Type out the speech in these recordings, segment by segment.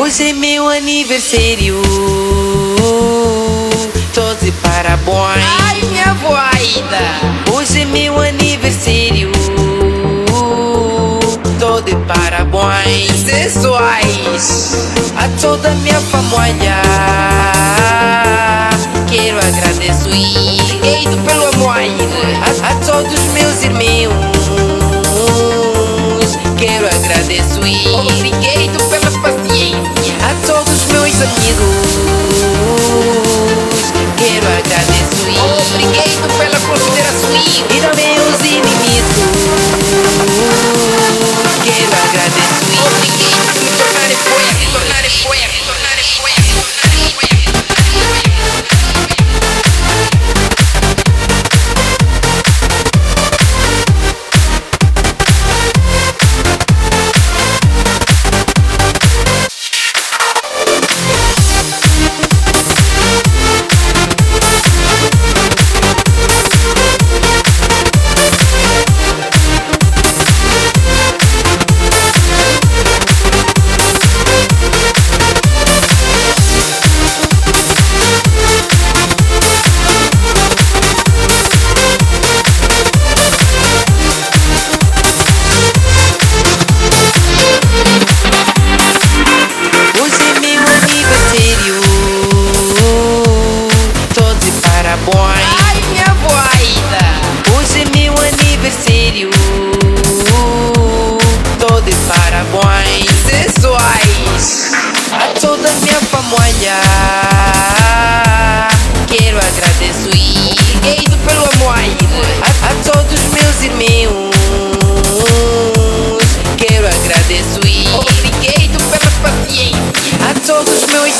Hoje é meu aniversário. Tô de parabéns. Ai, minha voida! Hoje é meu aniversário. Tô de parabéns. Sensuais! A toda minha família. Quero agradecer. Obrigado pelo amor! A, a todos meus irmãos. Quero agradecer. Obrigado todos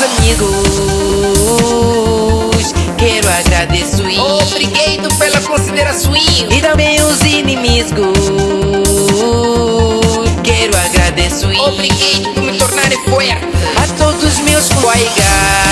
meus amigos. Quero agradecer. Obrigado pela consideração! E também os inimigos. Quero agradecer. Obrigado por me tornar forte! A todos meus colegas.